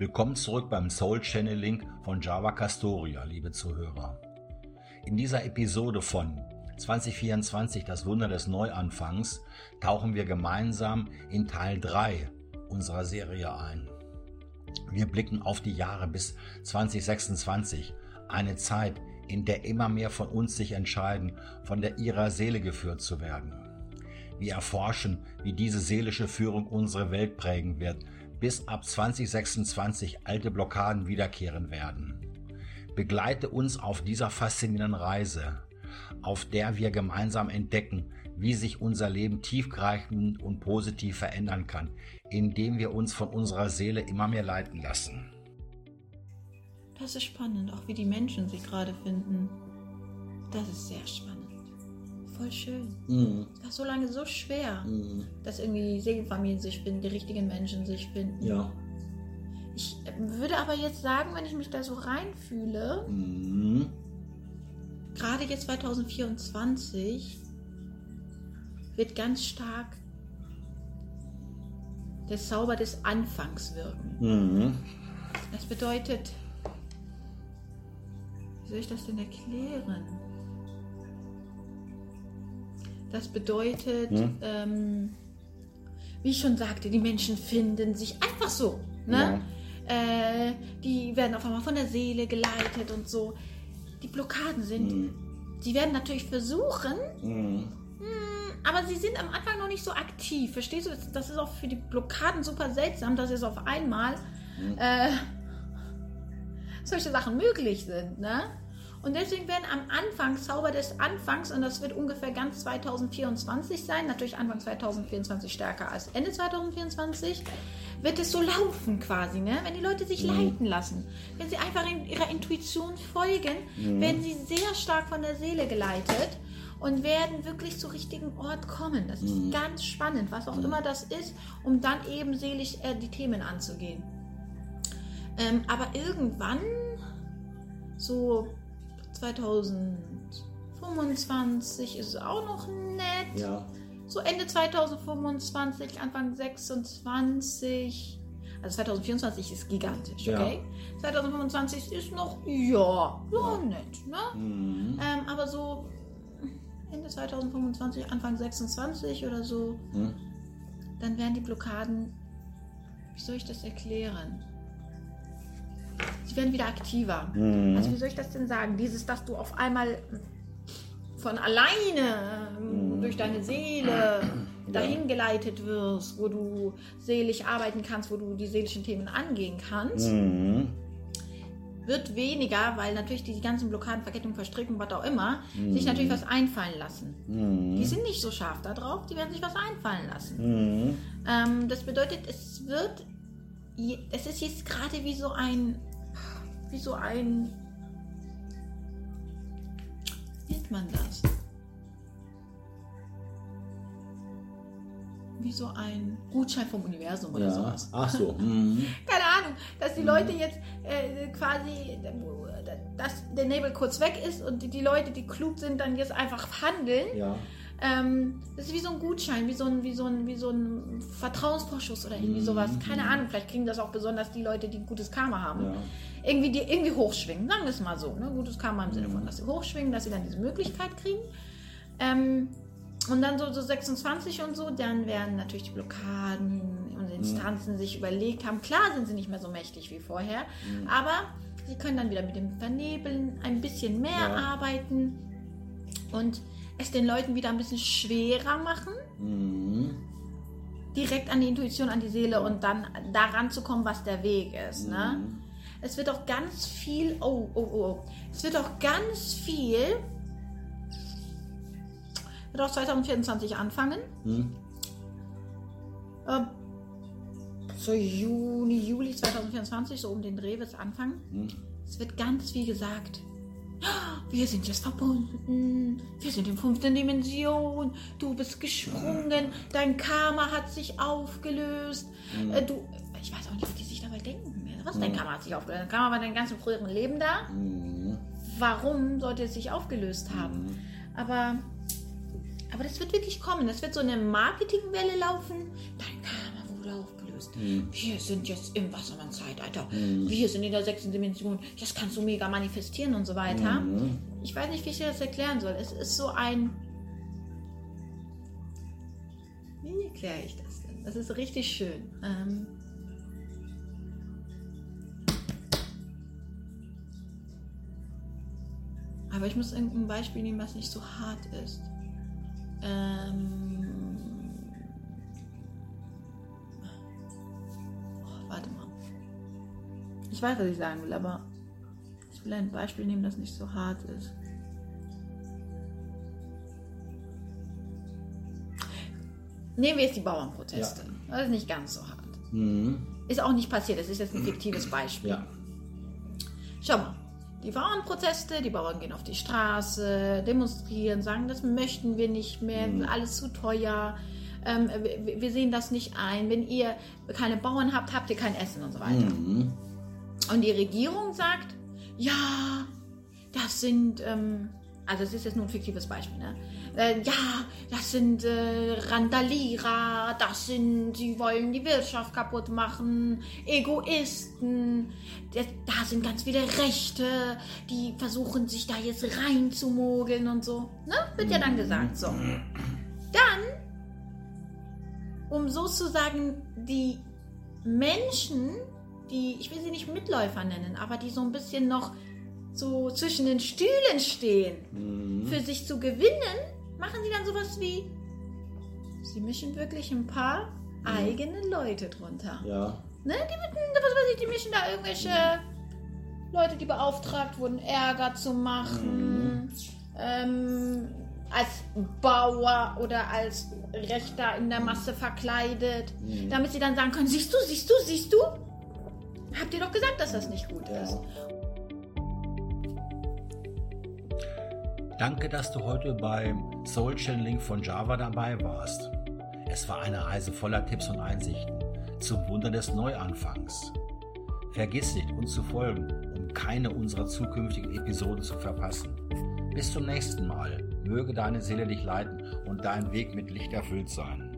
Willkommen zurück beim Soul Channeling von Java Castoria, liebe Zuhörer. In dieser Episode von 2024, das Wunder des Neuanfangs, tauchen wir gemeinsam in Teil 3 unserer Serie ein. Wir blicken auf die Jahre bis 2026, eine Zeit, in der immer mehr von uns sich entscheiden, von der ihrer Seele geführt zu werden. Wir erforschen, wie diese seelische Führung unsere Welt prägen wird, bis ab 2026 alte Blockaden wiederkehren werden. Begleite uns auf dieser faszinierenden Reise, auf der wir gemeinsam entdecken, wie sich unser Leben tiefgreifend und positiv verändern kann, indem wir uns von unserer Seele immer mehr leiten lassen. Das ist spannend, auch wie die Menschen sich gerade finden. Das ist sehr spannend voll schön. Mhm. Das ist so lange so schwer, mhm. dass irgendwie Segelfamilien sich finden, die richtigen Menschen sich finden. Ja. Ich würde aber jetzt sagen, wenn ich mich da so reinfühle, mhm. gerade jetzt 2024 wird ganz stark der Zauber des Anfangs wirken. Mhm. Das bedeutet, wie soll ich das denn erklären? Das bedeutet, hm? ähm, wie ich schon sagte, die Menschen finden sich einfach so. Ne? Ja. Äh, die werden auf einmal von der Seele geleitet und so. Die Blockaden sind, hm. sie werden natürlich versuchen, hm. hm. aber sie sind am Anfang noch nicht so aktiv. Verstehst du? Das ist auch für die Blockaden super seltsam, dass es auf einmal hm. äh, solche Sachen möglich sind. Ne? Und deswegen werden am Anfang, Zauber des Anfangs, und das wird ungefähr ganz 2024 sein, natürlich Anfang 2024 stärker als Ende 2024, wird es so laufen quasi, ne? wenn die Leute sich mhm. leiten lassen. Wenn sie einfach in ihrer Intuition folgen, mhm. werden sie sehr stark von der Seele geleitet und werden wirklich zum richtigen Ort kommen. Das ist mhm. ganz spannend, was auch mhm. immer das ist, um dann eben seelisch äh, die Themen anzugehen. Ähm, aber irgendwann, so 2025 ist auch noch nett. Ja. So Ende 2025, Anfang 26. Also 2024 ist gigantisch, okay? Ja. 2025 ist noch, ja, ja, nett, ne? Mhm. Ähm, aber so Ende 2025, Anfang 26 oder so, mhm. dann werden die Blockaden, wie soll ich das erklären? Sie werden wieder aktiver. Mhm. Also wie soll ich das denn sagen? Dieses, dass du auf einmal von alleine mhm. durch deine Seele dahin geleitet wirst, wo du seelisch arbeiten kannst, wo du die seelischen Themen angehen kannst, mhm. wird weniger, weil natürlich die ganzen Blockaden, Verkettungen, Verstrickungen, was auch immer, mhm. sich natürlich was einfallen lassen. Mhm. Die sind nicht so scharf da drauf, die werden sich was einfallen lassen. Mhm. Ähm, das bedeutet, es wird, es ist jetzt gerade wie so ein wie so ein. Wie nennt man das? Wie so ein Gutschein vom Universum oder ja. sowas. Ach so. Mhm. Keine Ahnung, dass die Leute jetzt äh, quasi, dass der Nebel kurz weg ist und die Leute, die klug sind, dann jetzt einfach handeln. Ja ähm, das ist wie so ein Gutschein, wie so ein, wie so ein, wie so ein Vertrauensvorschuss oder irgendwie sowas. Keine Ahnung, vielleicht kriegen das auch besonders die Leute, die gutes Karma haben. Ja. Irgendwie, die irgendwie hochschwingen, sagen wir es mal so. Ne? Gutes Karma im Sinne von, dass sie hochschwingen, dass sie dann diese Möglichkeit kriegen. Ähm, und dann so, so 26 und so, dann werden natürlich die Blockaden und Instanzen sich überlegt haben. Klar sind sie nicht mehr so mächtig wie vorher, mhm. aber sie können dann wieder mit dem Vernebeln ein bisschen mehr ja. arbeiten. Und es den Leuten wieder ein bisschen schwerer machen, mhm. direkt an die Intuition, an die Seele und dann daran zu kommen, was der Weg ist. Ne? Mhm. Ne? Es wird auch ganz viel, oh, oh, oh, oh, es wird auch ganz viel, wird auch 2024 anfangen. Mhm. Äh, so Juni, Juli 2024, so um den Dreh wird es anfangen. Mhm. Es wird ganz viel gesagt wir sind jetzt verbunden, wir sind in fünften Dimension, du bist gesprungen, dein Karma hat sich aufgelöst. Mhm. Äh, du, ich weiß auch nicht, was die sich dabei denken. Was, mhm. dein Karma hat sich aufgelöst? Dein Karma war dein ganzen früheren Leben da. Mhm. Warum sollte es sich aufgelöst haben? Mhm. Aber, aber das wird wirklich kommen. Das wird so eine Marketingwelle laufen. Dein Karma wurde aufgelöst nimmst. Mhm. Wir sind jetzt im Wassermann-Zeitalter. Mhm. Wir sind in der sechsten Dimension. Das kannst du mega manifestieren und so weiter. Mhm. Ich weiß nicht, wie ich dir das erklären soll. Es ist so ein. Wie erkläre ich das denn? Das ist richtig schön. Ähm Aber ich muss irgendein Beispiel nehmen, was nicht so hart ist. Ähm Ich weiß, was ich sagen will, aber ich will ein Beispiel nehmen, das nicht so hart ist. Nehmen wir jetzt die Bauernproteste. Ja. Das ist nicht ganz so hart. Mhm. Ist auch nicht passiert, das ist jetzt ein fiktives Beispiel. Ja. Schau mal, die Bauernproteste, die Bauern gehen auf die Straße, demonstrieren, sagen, das möchten wir nicht mehr, mhm. alles zu teuer. Ähm, wir, wir, sehen das nicht ein. Wenn ihr keine Bauern habt, habt ihr kein Essen und so weiter. Mhm. Und die Regierung sagt, ja, das sind, ähm, also es ist jetzt nur ein fiktives Beispiel, ne? Äh, ja, das sind äh, Randalierer, das sind, sie wollen die Wirtschaft kaputt machen, Egoisten, da sind ganz viele Rechte, die versuchen sich da jetzt reinzumogeln und so. Ne? Wird ja dann gesagt so. Dann, um sozusagen die Menschen, die, ich will sie nicht Mitläufer nennen, aber die so ein bisschen noch so zwischen den Stühlen stehen, mhm. für sich zu gewinnen, machen sie dann sowas wie, sie mischen wirklich ein paar mhm. eigene Leute drunter. Ja. Ne? Die, was weiß ich, die mischen da irgendwelche Leute, die beauftragt wurden, Ärger zu machen. Mhm. Ähm, als Bauer oder als Rechter in der Masse verkleidet, mhm. damit sie dann sagen können, siehst du, siehst du, siehst du? Habt ihr doch gesagt, dass das nicht gut ja. ist. Danke, dass du heute beim Soul Channeling von Java dabei warst. Es war eine Reise voller Tipps und Einsichten zum Wunder des Neuanfangs. Vergiss nicht, uns zu folgen, um keine unserer zukünftigen Episoden zu verpassen. Bis zum nächsten Mal. Möge deine Seele dich leiten und dein Weg mit Licht erfüllt sein.